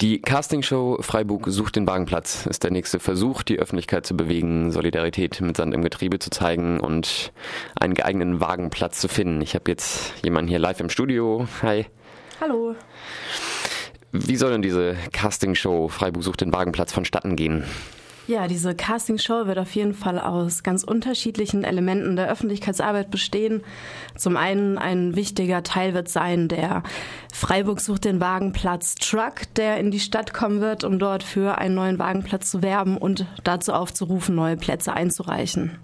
Die Castingshow Freiburg sucht den Wagenplatz ist der nächste Versuch, die Öffentlichkeit zu bewegen, Solidarität mit Sand im Getriebe zu zeigen und einen geeigneten Wagenplatz zu finden. Ich habe jetzt jemanden hier live im Studio. Hi. Hallo. Wie soll denn diese Castingshow Freiburg sucht den Wagenplatz vonstatten gehen? Ja, diese Castingshow wird auf jeden Fall aus ganz unterschiedlichen Elementen der Öffentlichkeitsarbeit bestehen. Zum einen ein wichtiger Teil wird sein der Freiburg sucht den Wagenplatz Truck, der in die Stadt kommen wird, um dort für einen neuen Wagenplatz zu werben und dazu aufzurufen, neue Plätze einzureichen.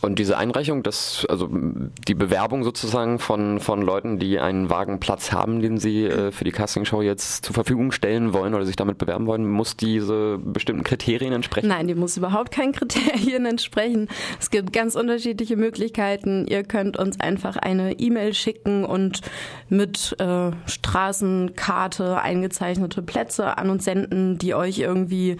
Und diese Einreichung, das, also die Bewerbung sozusagen von, von Leuten, die einen Wagenplatz haben, den sie äh, für die Castingshow jetzt zur Verfügung stellen wollen oder sich damit bewerben wollen, muss diese bestimmten Kriterien entsprechen? Nein, die muss überhaupt keinen Kriterien entsprechen. Es gibt ganz unterschiedliche Möglichkeiten. Ihr könnt uns einfach eine E-Mail schicken und mit äh, Straßenkarte eingezeichnete Plätze an uns senden, die euch irgendwie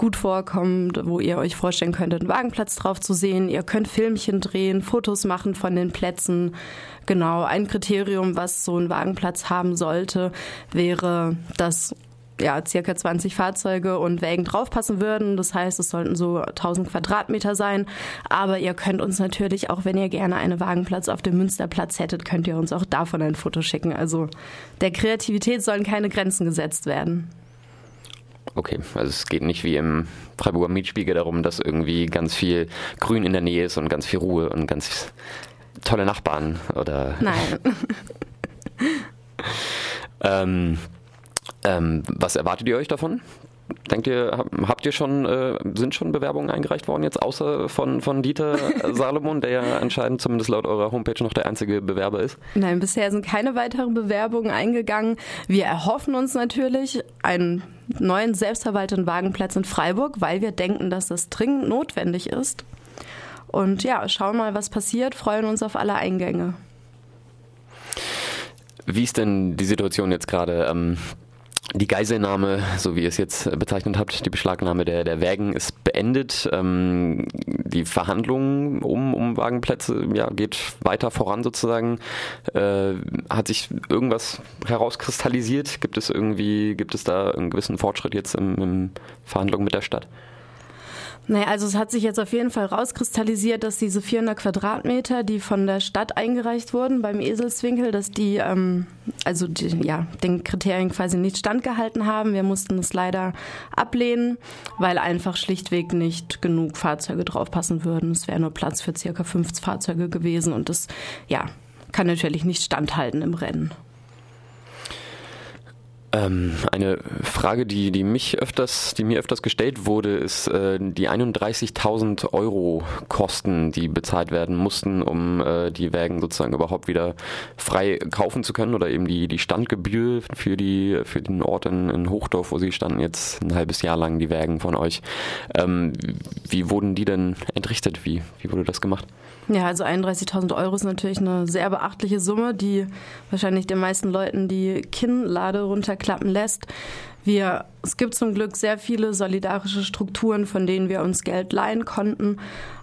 gut vorkommt, wo ihr euch vorstellen könntet, einen Wagenplatz drauf zu sehen. Ihr könnt Filmchen drehen, Fotos machen von den Plätzen. Genau, ein Kriterium, was so ein Wagenplatz haben sollte, wäre, dass ja, circa 20 Fahrzeuge und Wägen draufpassen würden. Das heißt, es sollten so 1000 Quadratmeter sein. Aber ihr könnt uns natürlich auch, wenn ihr gerne einen Wagenplatz auf dem Münsterplatz hättet, könnt ihr uns auch davon ein Foto schicken. Also der Kreativität sollen keine Grenzen gesetzt werden. Okay, also es geht nicht wie im Freiburger Mietspiegel darum, dass irgendwie ganz viel Grün in der Nähe ist und ganz viel Ruhe und ganz tolle Nachbarn oder. Nein. ähm, ähm, was erwartet ihr euch davon? Denkt ihr, habt ihr schon, äh, sind schon Bewerbungen eingereicht worden jetzt, außer von, von Dieter Salomon, der ja anscheinend zumindest laut eurer Homepage noch der einzige Bewerber ist? Nein, bisher sind keine weiteren Bewerbungen eingegangen. Wir erhoffen uns natürlich einen neuen selbstverwalteten Wagenplatz in Freiburg, weil wir denken, dass das dringend notwendig ist. Und ja, schauen mal, was passiert, freuen uns auf alle Eingänge. Wie ist denn die Situation jetzt gerade? Ähm die Geiselnahme, so wie ihr es jetzt bezeichnet habt, die Beschlagnahme der, der Wägen ist beendet. Ähm, die Verhandlungen um, um Wagenplätze ja, geht weiter voran sozusagen. Äh, hat sich irgendwas herauskristallisiert? Gibt es irgendwie, gibt es da einen gewissen Fortschritt jetzt in, in Verhandlungen mit der Stadt? Naja, also es hat sich jetzt auf jeden Fall rauskristallisiert, dass diese 400 Quadratmeter, die von der Stadt eingereicht wurden beim Eselswinkel, dass die ähm, also die, ja den Kriterien quasi nicht standgehalten haben. Wir mussten es leider ablehnen, weil einfach schlichtweg nicht genug Fahrzeuge draufpassen würden. Es wäre nur Platz für circa 50 Fahrzeuge gewesen und das ja kann natürlich nicht standhalten im Rennen. Ähm, eine Frage, die, die mich öfters, die mir öfters gestellt wurde, ist äh, die 31.000 Euro Kosten, die bezahlt werden mussten, um äh, die Wägen sozusagen überhaupt wieder frei kaufen zu können oder eben die, die Standgebühr für die, für den Ort in, in Hochdorf, wo sie standen jetzt ein halbes Jahr lang, die Wägen von euch. Ähm, wie wurden die denn entrichtet? Wie, wie wurde das gemacht? Ja, also 31.000 Euro ist natürlich eine sehr beachtliche Summe, die wahrscheinlich den meisten Leuten die Kinnlade runterklappen lässt. Wir, es gibt zum Glück sehr viele solidarische Strukturen, von denen wir uns Geld leihen konnten.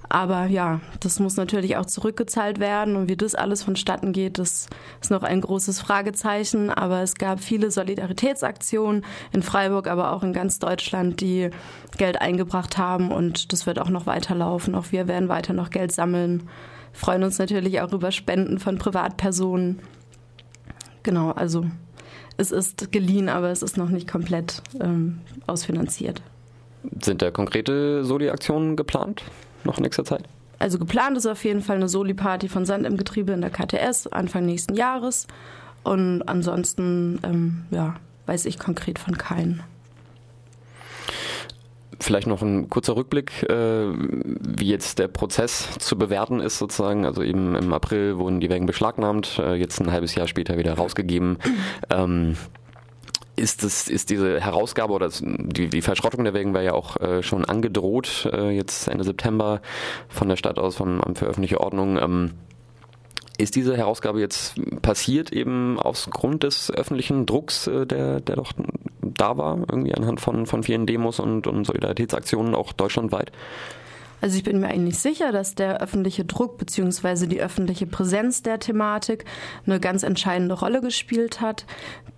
Aber ja, das muss natürlich auch zurückgezahlt werden und wie das alles vonstatten geht, das ist noch ein großes Fragezeichen. Aber es gab viele Solidaritätsaktionen in Freiburg, aber auch in ganz Deutschland, die Geld eingebracht haben und das wird auch noch weiterlaufen. Auch wir werden weiter noch Geld sammeln, freuen uns natürlich auch über Spenden von Privatpersonen. Genau, also es ist geliehen, aber es ist noch nicht komplett ähm, ausfinanziert. Sind da konkrete Soli-Aktionen geplant? noch in nächster Zeit? Also geplant ist auf jeden Fall eine Soli-Party von Sand im Getriebe in der KTS Anfang nächsten Jahres. Und ansonsten, ähm, ja, weiß ich konkret von keinen. Vielleicht noch ein kurzer Rückblick, äh, wie jetzt der Prozess zu bewerten ist sozusagen. Also eben im April wurden die Wägen beschlagnahmt, äh, jetzt ein halbes Jahr später wieder rausgegeben. Ähm, ist, das, ist diese Herausgabe oder die, die Verschrottung der Wägen war ja auch äh, schon angedroht, äh, jetzt Ende September von der Stadt aus, vom Amt für öffentliche Ordnung. Ähm, ist diese Herausgabe jetzt passiert eben aus Grund des öffentlichen Drucks, äh, der, der doch da war, irgendwie anhand von, von vielen Demos und, und Solidaritätsaktionen auch deutschlandweit? Also ich bin mir eigentlich sicher, dass der öffentliche Druck bzw. die öffentliche Präsenz der Thematik eine ganz entscheidende Rolle gespielt hat.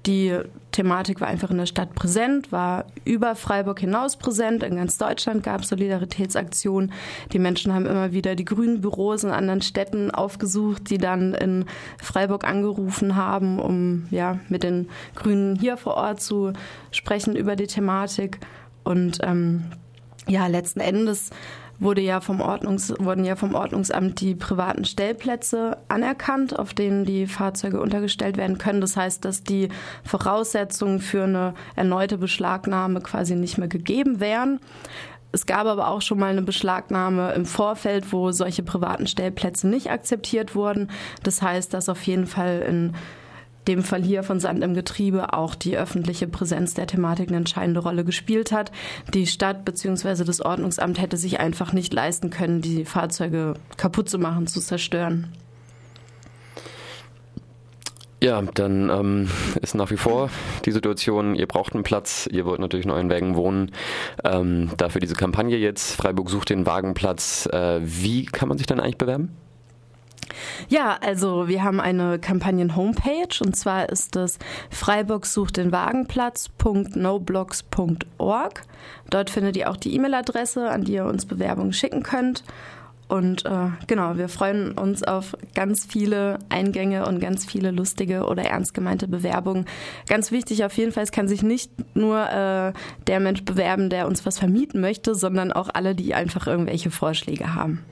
Die Thematik war einfach in der Stadt präsent, war über Freiburg hinaus präsent. In ganz Deutschland gab es Solidaritätsaktionen. Die Menschen haben immer wieder die grünen Büros in anderen Städten aufgesucht, die dann in Freiburg angerufen haben, um ja mit den Grünen hier vor Ort zu sprechen über die Thematik. Und ähm, ja, letzten Endes wurde ja vom Ordnungs, wurden ja vom Ordnungsamt die privaten Stellplätze anerkannt, auf denen die Fahrzeuge untergestellt werden können. Das heißt, dass die Voraussetzungen für eine erneute Beschlagnahme quasi nicht mehr gegeben wären. Es gab aber auch schon mal eine Beschlagnahme im Vorfeld, wo solche privaten Stellplätze nicht akzeptiert wurden. Das heißt, dass auf jeden Fall in dem Fall hier von Sand im Getriebe auch die öffentliche Präsenz der Thematik eine entscheidende Rolle gespielt hat. Die Stadt bzw. das Ordnungsamt hätte sich einfach nicht leisten können, die Fahrzeuge kaputt zu machen, zu zerstören. Ja, dann ähm, ist nach wie vor die Situation, ihr braucht einen Platz, ihr wollt natürlich in euren Wägen wohnen. Ähm, dafür diese Kampagne jetzt, Freiburg sucht den Wagenplatz. Äh, wie kann man sich dann eigentlich bewerben? Ja, also wir haben eine Kampagnen-Homepage und zwar ist es Freiburg sucht den Wagenplatz.noblogs.org. Dort findet ihr auch die E-Mail-Adresse, an die ihr uns Bewerbungen schicken könnt. Und äh, genau, wir freuen uns auf ganz viele Eingänge und ganz viele lustige oder ernst gemeinte Bewerbungen. Ganz wichtig auf jeden Fall, es kann sich nicht nur äh, der Mensch bewerben, der uns was vermieten möchte, sondern auch alle, die einfach irgendwelche Vorschläge haben.